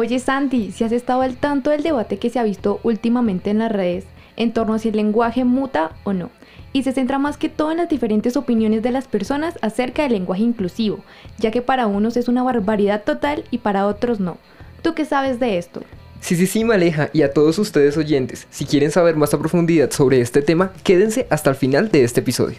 Oye Sandy, si has estado al tanto del debate que se ha visto últimamente en las redes en torno a si el lenguaje muta o no, y se centra más que todo en las diferentes opiniones de las personas acerca del lenguaje inclusivo, ya que para unos es una barbaridad total y para otros no. ¿Tú qué sabes de esto? Sí, sí, sí, Maleja, y a todos ustedes oyentes, si quieren saber más a profundidad sobre este tema, quédense hasta el final de este episodio.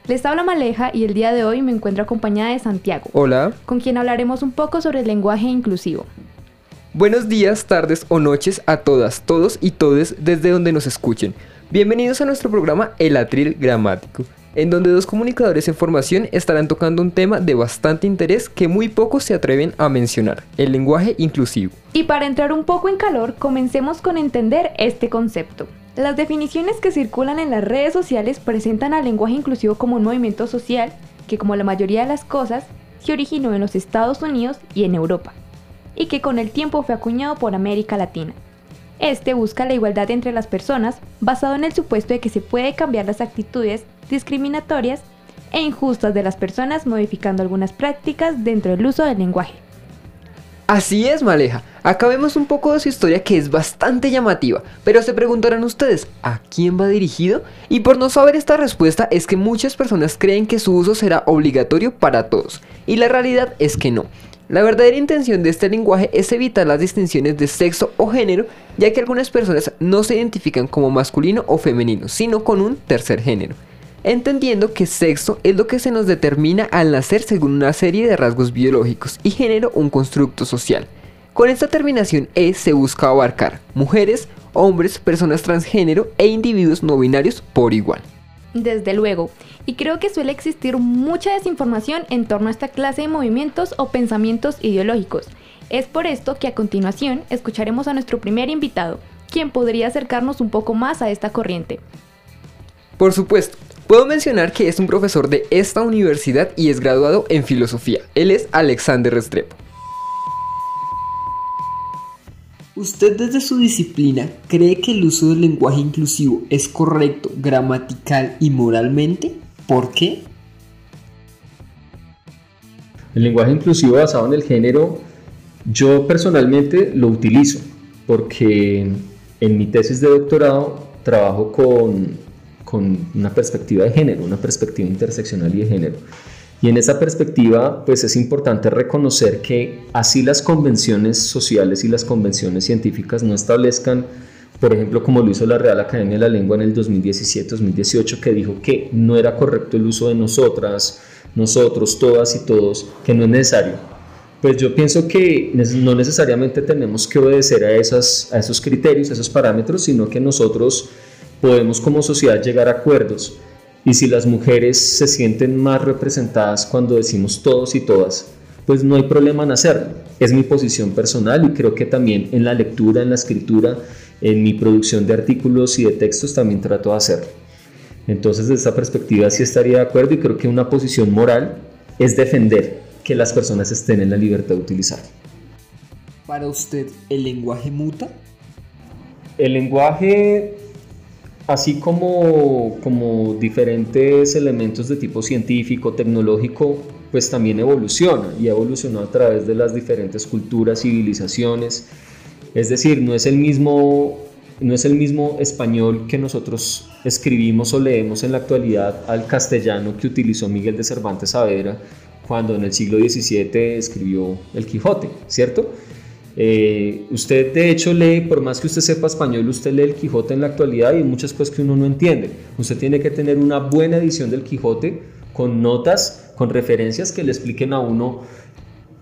Les habla Maleja y el día de hoy me encuentro acompañada de Santiago. Hola. Con quien hablaremos un poco sobre el lenguaje inclusivo. Buenos días, tardes o noches a todas, todos y todes desde donde nos escuchen. Bienvenidos a nuestro programa El Atril Gramático, en donde dos comunicadores en formación estarán tocando un tema de bastante interés que muy pocos se atreven a mencionar, el lenguaje inclusivo. Y para entrar un poco en calor, comencemos con entender este concepto. Las definiciones que circulan en las redes sociales presentan al lenguaje inclusivo como un movimiento social que, como la mayoría de las cosas, se originó en los Estados Unidos y en Europa, y que con el tiempo fue acuñado por América Latina. Este busca la igualdad entre las personas basado en el supuesto de que se puede cambiar las actitudes discriminatorias e injustas de las personas modificando algunas prácticas dentro del uso del lenguaje. Así es, Maleja. Acá vemos un poco de su historia que es bastante llamativa, pero se preguntarán ustedes, ¿a quién va dirigido? Y por no saber esta respuesta es que muchas personas creen que su uso será obligatorio para todos, y la realidad es que no. La verdadera intención de este lenguaje es evitar las distinciones de sexo o género, ya que algunas personas no se identifican como masculino o femenino, sino con un tercer género entendiendo que sexo es lo que se nos determina al nacer según una serie de rasgos biológicos y género un constructo social. Con esta terminación E se busca abarcar mujeres, hombres, personas transgénero e individuos no binarios por igual. Desde luego, y creo que suele existir mucha desinformación en torno a esta clase de movimientos o pensamientos ideológicos. Es por esto que a continuación escucharemos a nuestro primer invitado, quien podría acercarnos un poco más a esta corriente. Por supuesto, Puedo mencionar que es un profesor de esta universidad y es graduado en filosofía. Él es Alexander Restrepo. ¿Usted desde su disciplina cree que el uso del lenguaje inclusivo es correcto gramatical y moralmente? ¿Por qué? El lenguaje inclusivo basado en el género, yo personalmente lo utilizo porque en mi tesis de doctorado trabajo con con una perspectiva de género, una perspectiva interseccional y de género. Y en esa perspectiva, pues es importante reconocer que así las convenciones sociales y las convenciones científicas no establezcan, por ejemplo, como lo hizo la Real Academia de la Lengua en el 2017-2018, que dijo que no era correcto el uso de nosotras, nosotros, todas y todos, que no es necesario. Pues yo pienso que no necesariamente tenemos que obedecer a, esas, a esos criterios, a esos parámetros, sino que nosotros podemos como sociedad llegar a acuerdos y si las mujeres se sienten más representadas cuando decimos todos y todas, pues no hay problema en hacerlo. Es mi posición personal y creo que también en la lectura, en la escritura, en mi producción de artículos y de textos también trato de hacerlo. Entonces, desde esta perspectiva sí estaría de acuerdo y creo que una posición moral es defender que las personas estén en la libertad de utilizar. Para usted, ¿el lenguaje muta? El lenguaje así como, como diferentes elementos de tipo científico, tecnológico, pues también evoluciona y ha evolucionado a través de las diferentes culturas, civilizaciones. Es decir, no es el mismo, no es el mismo español que nosotros escribimos o leemos en la actualidad al castellano que utilizó Miguel de Cervantes Saavedra cuando en el siglo XVII escribió El Quijote, ¿cierto? Eh, usted de hecho lee, por más que usted sepa español, usted lee el Quijote en la actualidad y hay muchas cosas que uno no entiende. Usted tiene que tener una buena edición del Quijote con notas, con referencias que le expliquen a uno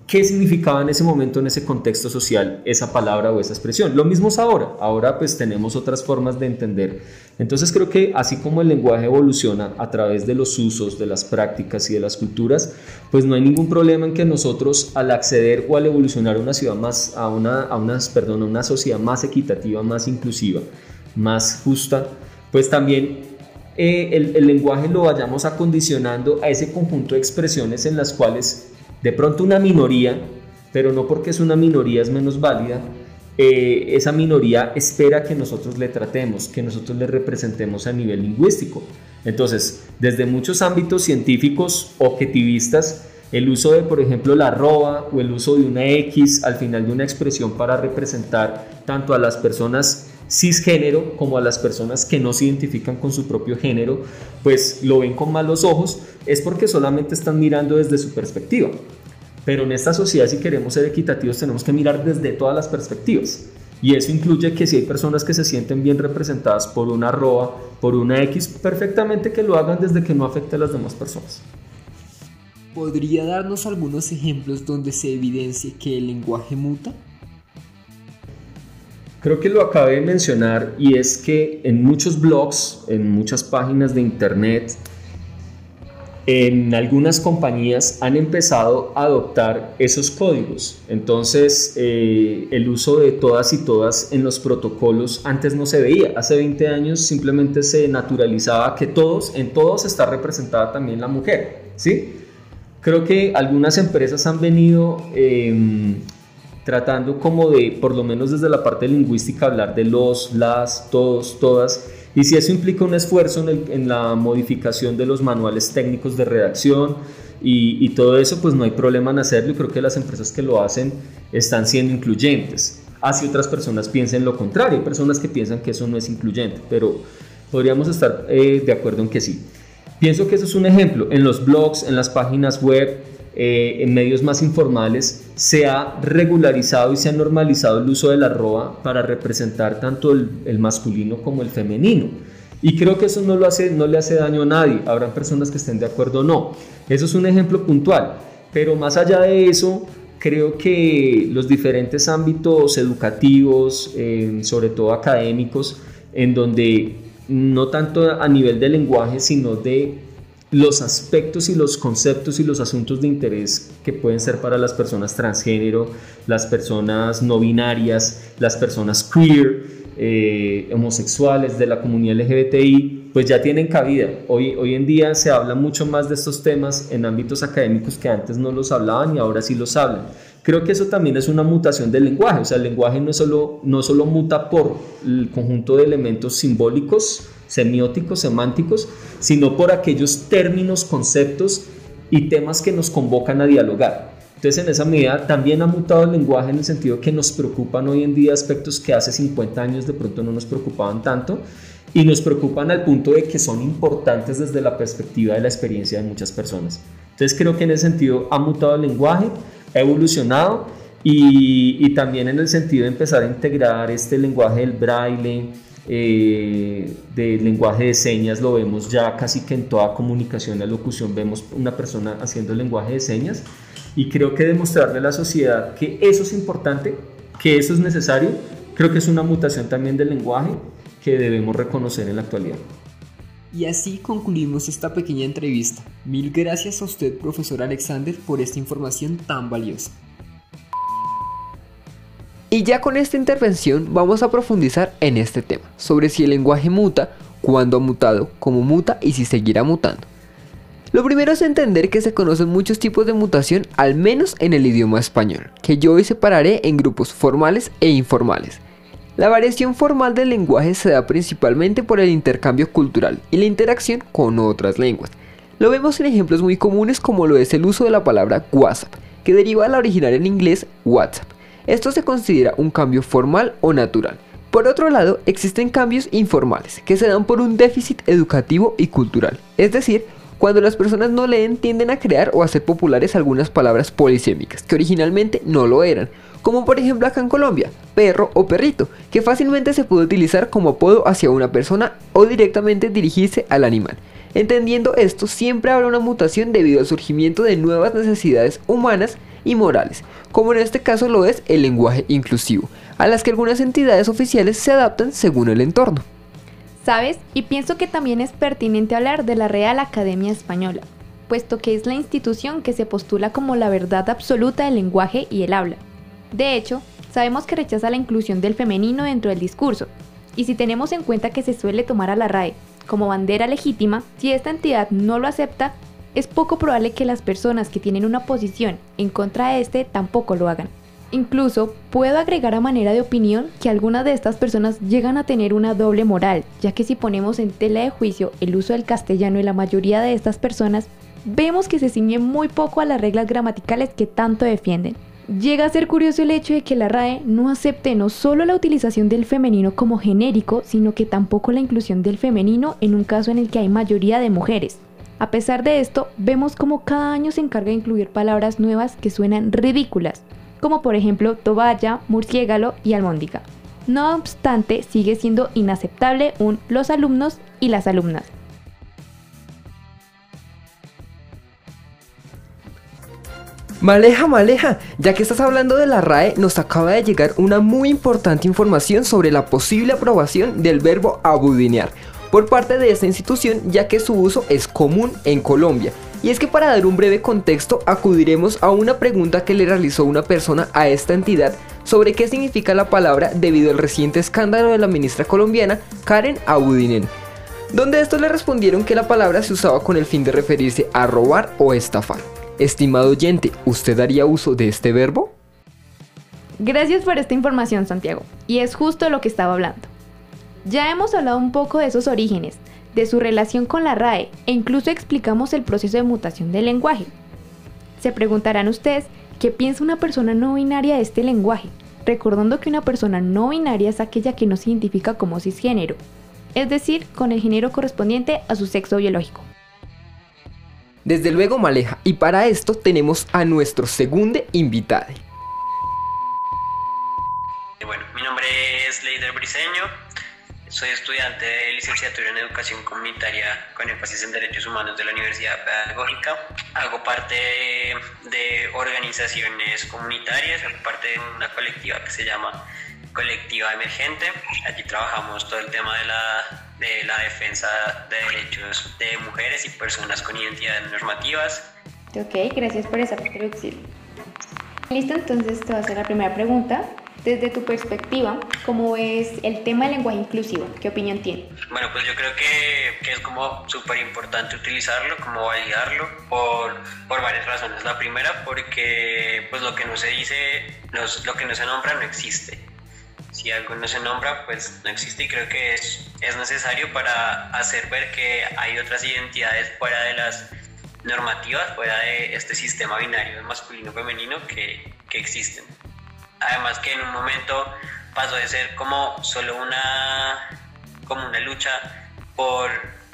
qué significaba en ese momento, en ese contexto social, esa palabra o esa expresión. Lo mismo es ahora. Ahora pues tenemos otras formas de entender. Entonces creo que así como el lenguaje evoluciona a través de los usos, de las prácticas y de las culturas, pues no hay ningún problema en que nosotros al acceder o al evolucionar a una ciudad más, a una, a una, perdón, a una sociedad más equitativa, más inclusiva, más justa, pues también eh, el, el lenguaje lo vayamos acondicionando a ese conjunto de expresiones en las cuales de pronto una minoría, pero no porque es una minoría es menos válida, eh, esa minoría espera que nosotros le tratemos, que nosotros le representemos a nivel lingüístico. Entonces, desde muchos ámbitos científicos objetivistas, el uso de, por ejemplo, la arroba o el uso de una X al final de una expresión para representar tanto a las personas cisgénero como a las personas que no se identifican con su propio género, pues lo ven con malos ojos, es porque solamente están mirando desde su perspectiva. Pero en esta sociedad, si queremos ser equitativos, tenemos que mirar desde todas las perspectivas. Y eso incluye que si hay personas que se sienten bien representadas por una arroba, por una X, perfectamente que lo hagan desde que no afecte a las demás personas. ¿Podría darnos algunos ejemplos donde se evidencie que el lenguaje muta? Creo que lo acabé de mencionar y es que en muchos blogs, en muchas páginas de internet, en algunas compañías han empezado a adoptar esos códigos. Entonces, eh, el uso de todas y todas en los protocolos antes no se veía. Hace 20 años simplemente se naturalizaba que todos, en todos está representada también la mujer. ¿sí? Creo que algunas empresas han venido em, tratando como de, por lo menos desde la parte lingüística, hablar de los, las, todos, todas. Y si eso implica un esfuerzo en, la modificación de los manuales técnicos de redacción y, todo eso, pues no hay problema en hacerlo y creo que las empresas que lo hacen están siendo incluyentes. Así otras personas piensen lo contrario, personas que piensan que eso no es incluyente, pero podríamos estar eh, de acuerdo en que sí. Pienso que eso es un ejemplo. En los blogs, en las páginas web, eh, en medios más informales se ha regularizado y se ha normalizado el uso de la arroba para representar tanto el, masculino como el femenino. Y creo que eso no, lo hace, no le hace daño a nadie. Habrán personas que estén de acuerdo o no. Eso es un ejemplo puntual. Pero más allá de eso, creo que los diferentes ámbitos educativos, eh, sobre todo académicos, en donde no tanto a nivel de lenguaje, sino de los aspectos y los conceptos y los asuntos de interés que pueden ser para las personas transgénero, las personas no binarias, las personas queer, eh, homosexuales, de la comunidad LGBTI, pues ya tienen cabida. Hoy, hoy en día se habla mucho más de estos temas en ámbitos académicos que antes no los hablaban y ahora sí los hablan. Creo que eso también es una mutación del lenguaje, o sea, el lenguaje no, solo, no solo muta por el conjunto de elementos simbólicos, semióticos, semánticos, sino por aquellos términos, conceptos y temas que nos convocan a dialogar. Entonces, en esa medida también ha mutado el lenguaje en el sentido que nos preocupan hoy en día aspectos que hace 50 años de pronto no nos preocupaban tanto y nos preocupan al punto de que son importantes desde la perspectiva de la experiencia de muchas personas. Entonces, creo que en ese sentido ha mutado el lenguaje, ha evolucionado y, también en el sentido de empezar a integrar este lenguaje del braille, eh, de lenguaje de señas lo vemos ya casi que en toda comunicación, la locución, vemos una persona haciendo lenguaje de señas y creo que demostrarle a la sociedad que eso es importante, que eso es necesario, creo que es una mutación también del lenguaje que debemos reconocer en la actualidad. Y así concluimos esta pequeña entrevista. Mil gracias a usted, profesor Alexander, por esta información tan valiosa. Y ya con esta intervención vamos a profundizar en este tema, sobre si el lenguaje muta, cuándo ha mutado, cómo muta y si seguirá mutando. Lo primero es entender que se conocen muchos tipos de mutación, al menos en el idioma español, que yo hoy separaré en grupos formales e informales. La variación formal del lenguaje se da principalmente por el intercambio cultural y la interacción con otras lenguas. Lo vemos en ejemplos muy comunes como lo es el uso de la palabra WhatsApp, que deriva de la original en inglés WhatsApp, esto se considera un cambio formal o natural. Por otro lado, existen cambios informales, que se dan por un déficit educativo y cultural. Es decir, cuando las personas no leen tienden a crear o hacer populares algunas palabras polisémicas, que originalmente no lo eran, como por ejemplo acá en Colombia, perro o perrito, que fácilmente se puede utilizar como apodo hacia una persona o directamente dirigirse al animal. Entendiendo esto, siempre habrá una mutación debido al surgimiento de nuevas necesidades humanas y morales, como en este caso lo es el lenguaje inclusivo, a las que algunas entidades oficiales se adaptan según el entorno. ¿Sabes? Y pienso que también es pertinente hablar de la Real Academia Española, puesto que es la institución que se postula como la verdad absoluta del lenguaje y el habla. De hecho, sabemos que rechaza la inclusión del femenino dentro del discurso, y si tenemos en cuenta que se suele tomar a la RAE como bandera legítima, si esta entidad no lo acepta, es poco probable que las personas que tienen una posición en contra de este tampoco lo hagan. Incluso puedo agregar a manera de opinión que algunas de estas personas llegan a tener una doble moral, ya que si ponemos en tela de juicio el uso del castellano en la mayoría de estas personas, vemos que se ciñen muy poco a las reglas gramaticales que tanto defienden. Llega a ser curioso el hecho de que la RAE no acepte no solo la utilización del femenino como genérico, sino que tampoco la inclusión del femenino en un caso en el que hay mayoría de mujeres. A pesar de esto, vemos como cada año se encarga de incluir palabras nuevas que suenan ridículas, como por ejemplo toballa, murciégalo y almóndiga. No obstante, sigue siendo inaceptable un los alumnos y las alumnas. Maleja, maleja, ya que estás hablando de la RAE, nos acaba de llegar una muy importante información sobre la posible aprobación del verbo abudinear por parte de esta institución ya que su uso es común en Colombia. Y es que para dar un breve contexto acudiremos a una pregunta que le realizó una persona a esta entidad sobre qué significa la palabra debido al reciente escándalo de la ministra colombiana Karen Abudinen, donde estos le respondieron que la palabra se usaba con el fin de referirse a robar o estafar. Estimado oyente, ¿usted haría uso de este verbo? Gracias por esta información, Santiago. Y es justo lo que estaba hablando. Ya hemos hablado un poco de esos orígenes, de su relación con la RAE e incluso explicamos el proceso de mutación del lenguaje. Se preguntarán ustedes qué piensa una persona no binaria de este lenguaje, recordando que una persona no binaria es aquella que no se identifica como cisgénero, es decir, con el género correspondiente a su sexo biológico. Desde luego, Maleja, y para esto tenemos a nuestro segundo invitado. Bueno, mi nombre es Leider Briseño, soy estudiante de licenciatura en Educación Comunitaria con énfasis en Derechos Humanos de la Universidad Pedagógica. Hago parte de organizaciones comunitarias, hago parte de una colectiva que se llama Colectiva Emergente. Allí trabajamos todo el tema de la, de la defensa de derechos de mujeres y personas con identidades normativas. Ok, gracias por esa introducción. Listo, entonces te voy a hacer la primera pregunta. Desde tu perspectiva, ¿cómo es el tema del lenguaje inclusivo? ¿Qué opinión tiene? Bueno, pues yo creo que, que es como súper importante utilizarlo, como validarlo, por, por, varias razones. La primera, porque pues lo que no se dice, lo que no se nombra no existe. Si algo no se nombra, pues no existe y creo que es, es necesario para hacer ver que hay otras identidades fuera de las normativas, fuera de este sistema binario masculino-femenino que, que existen. Además que en un momento pasó de ser como solo una, como una lucha por,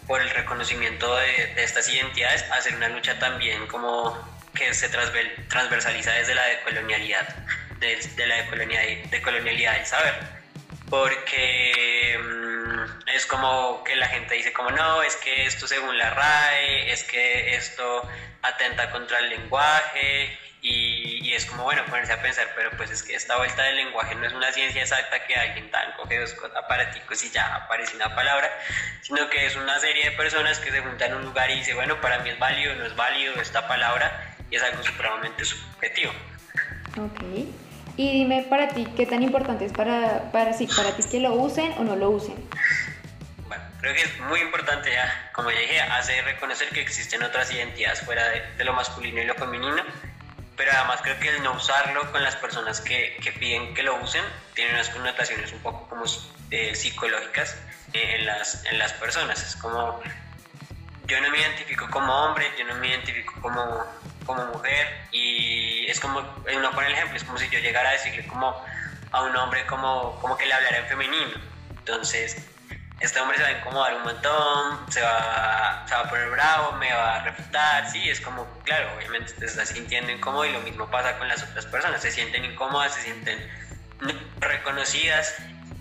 por el reconocimiento de, de, estas identidades a ser una lucha también como que se transversaliza desde la decolonialidad, desde de la decolonialidad, decolonialidad del saber. Porque mmm, es como que la gente dice como no, es que esto según la RAE, es que esto atenta contra el lenguaje y, y, es como, bueno, ponerse a pensar, pero pues es que esta vuelta del lenguaje no es una ciencia exacta que alguien tan coge dos aparaticos y ya aparece una palabra, sino que es una serie de personas que se juntan en un lugar y dice, bueno, para mí es válido, no es válido esta palabra, y es algo supremamente subjetivo. Ok. Y dime para ti, ¿qué tan importante es para, para, sí, para ti que lo usen o no lo usen? Bueno, creo que es muy importante ya, como ya dije, hacer reconocer que existen otras identidades fuera de, de lo masculino y lo femenino pero además creo que el no usarlo con las personas que, que piden que lo usen tiene unas connotaciones un poco como eh, psicológicas eh, en, las, en las personas. Es como, yo no me identifico como hombre, yo no me identifico como, como mujer y es como, uno pone el ejemplo, es como si yo llegara a decirle como a un hombre como, como que le hablara en femenino. Entonces, este hombre se va a incomodar un montón, se va, se va a poner bravo, me va a refutar, sí, es como, claro, obviamente te estás sintiendo incómodo y lo mismo pasa con las otras personas, se sienten incómodas, se sienten reconocidas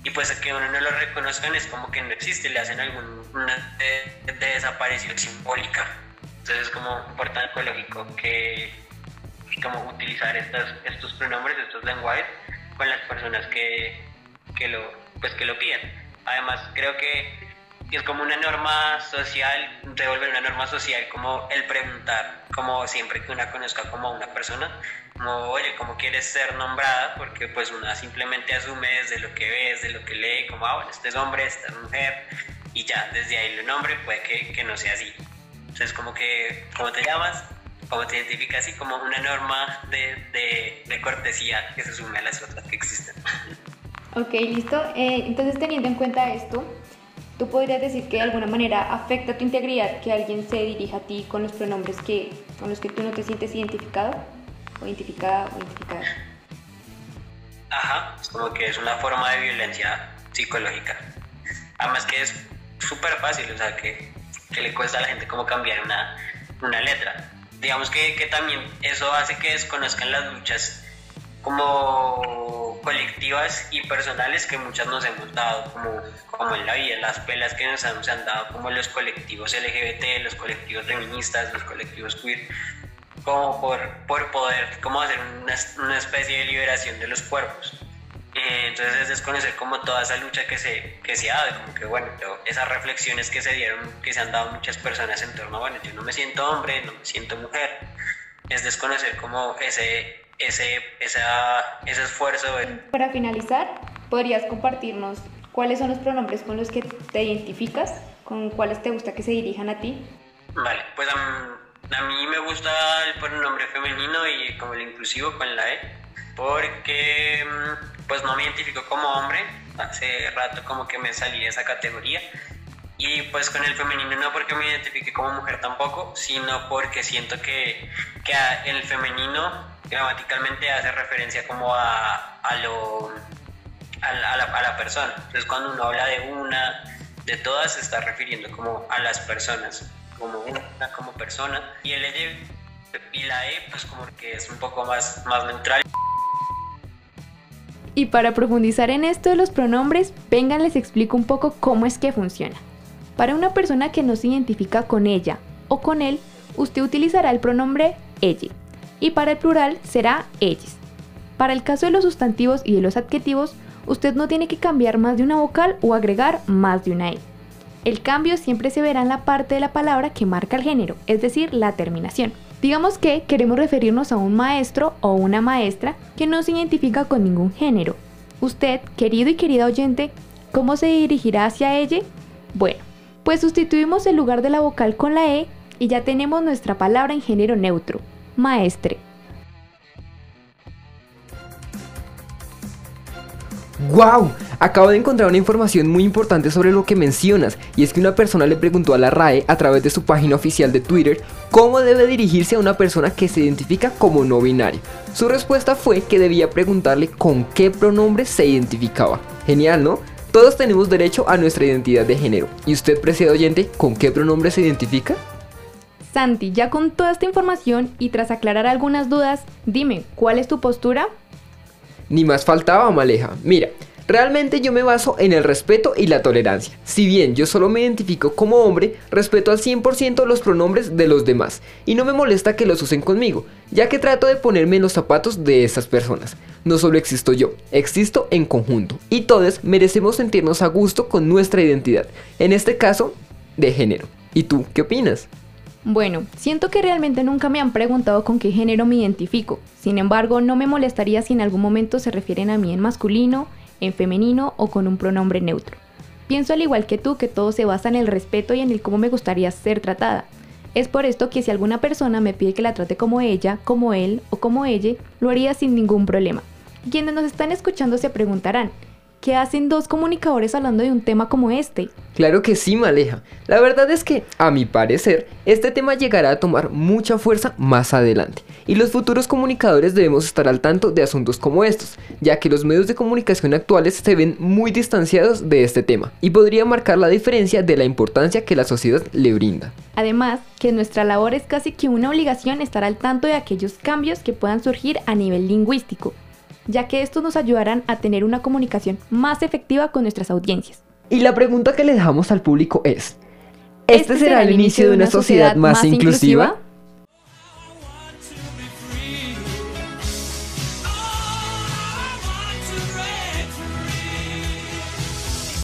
y pues que uno no lo reconozcan es como que no existe, le hacen alguna de, de desaparición simbólica. Entonces es como importante lógico que, como utilizar estas, estos pronombres, estos lenguajes con las personas que, que, lo, pues, que lo piden. Además, creo que es como una norma social, devolver una norma social como el preguntar, como siempre que una conozca como una persona, como, oye, ¿cómo quieres ser nombrada? Porque pues una simplemente asume desde lo que ve, desde lo que lee, como, ah, bueno, este es hombre, esta es mujer, y ya, desde ahí el nombre puede que, que no sea así. Entonces, como que, ¿cómo te llamas? ¿Cómo te identificas? Así como una norma de, de, de cortesía que se sume a las otras que existen. Ok, listo. Eh, entonces, teniendo en cuenta esto, ¿tú podrías decir que de alguna manera afecta tu integridad que alguien se dirija a ti con los pronombres que, con los que tú no te sientes identificado? O identificada o identificada. Ajá, como que es una forma de violencia psicológica. Además que es súper fácil, o sea, que, que, le cuesta a la gente como cambiar una, una letra. Digamos que, que también eso hace que desconozcan las luchas como colectivas y personales que muchas nos hemos dado, como, como en la vida, las pelas que nos han, se han dado, como los colectivos LGBT, los colectivos feministas, los colectivos queer, como por, por poder como hacer una, una especie de liberación de los cuerpos. Eh, entonces es desconocer como toda esa lucha que se, que se ha dado, como que bueno, esas reflexiones que se dieron, que se han dado muchas personas en torno a, bueno, yo no me siento hombre, no me siento mujer, es desconocer como ese, ese, esa, ese esfuerzo. Para finalizar, ¿podrías compartirnos cuáles son los pronombres con los que te identificas? ¿Con cuáles te gusta que se dirijan a ti? Vale, pues a, a mí me gusta el pronombre femenino y como el inclusivo con la E, porque pues no me identifico como hombre, hace rato como que me salí de esa categoría. Y pues con el femenino no porque me identifique como mujer tampoco, sino porque siento que, que el femenino gramaticalmente hace referencia como a, a lo, a la, a, la, persona. Entonces cuando uno habla de una, de todas, se está refiriendo como a las personas, como una, como persona. Y el E y la E, pues como que es un poco más, más neutral. Y para profundizar en esto de los pronombres, vengan les explico un poco cómo es que funciona. Para una persona que no se identifica con ella o con él, usted utilizará el pronombre ella y para el plural será ellas. Para el caso de los sustantivos y de los adjetivos, usted no tiene que cambiar más de una vocal o agregar más de una e. El cambio siempre se verá en la parte de la palabra que marca el género, es decir, la terminación. Digamos que queremos referirnos a un maestro o una maestra que no se identifica con ningún género. Usted, querido y querida oyente, ¿cómo se dirigirá hacia ella? Bueno, pues sustituimos el lugar de la vocal con la E y ya tenemos nuestra palabra en género neutro, maestre. ¡Wow! Acabo de encontrar una información muy importante sobre lo que mencionas, y es que una persona le preguntó a la RAE a través de su página oficial de Twitter cómo debe dirigirse a una persona que se identifica como no binario. Su respuesta fue que debía preguntarle con qué pronombre se identificaba. Genial, ¿no? Todos tenemos derecho a nuestra identidad de género. ¿Y usted, preciado oyente, con qué pronombre se identifica? Santi, ya con toda esta información y tras aclarar algunas dudas, dime, ¿cuál es tu postura? Ni más faltaba, Maleja. Mira, realmente yo me baso en el respeto y la tolerancia. Si bien yo solo me identifico como hombre, respeto al 100% los pronombres de los demás y no me molesta que los usen conmigo, ya que trato de ponerme en los zapatos de esas personas. No solo existo yo, existo en conjunto y todos merecemos sentirnos a gusto con nuestra identidad, en este caso, de género. ¿Y tú qué opinas? Bueno, siento que realmente nunca me han preguntado con qué género me identifico. Sin embargo, no me molestaría si en algún momento se refieren a mí en masculino, en femenino o con un pronombre neutro. Pienso al igual que tú que todo se basa en el respeto y en el cómo me gustaría ser tratada. Es por esto que si alguna persona me pide que la trate como ella, como él o como ella, lo haría sin ningún problema. Quienes nos están escuchando se preguntarán, ¿Qué hacen dos comunicadores hablando de un tema como este? Claro que sí, Maleja. La verdad es que, a mi parecer, este tema llegará a tomar mucha fuerza más adelante. Y los futuros comunicadores debemos estar al tanto de asuntos como estos, ya que los medios de comunicación actuales se ven muy distanciados de este tema y podría marcar la diferencia de la importancia que la sociedad le brinda. Además, que nuestra labor es casi que una obligación estar al tanto de aquellos cambios que puedan surgir a nivel lingüístico, ya que estos nos ayudarán a tener una comunicación más efectiva con nuestras audiencias. Y la pregunta que le dejamos al público es, ¿este, será el inicio de una sociedad más inclusiva?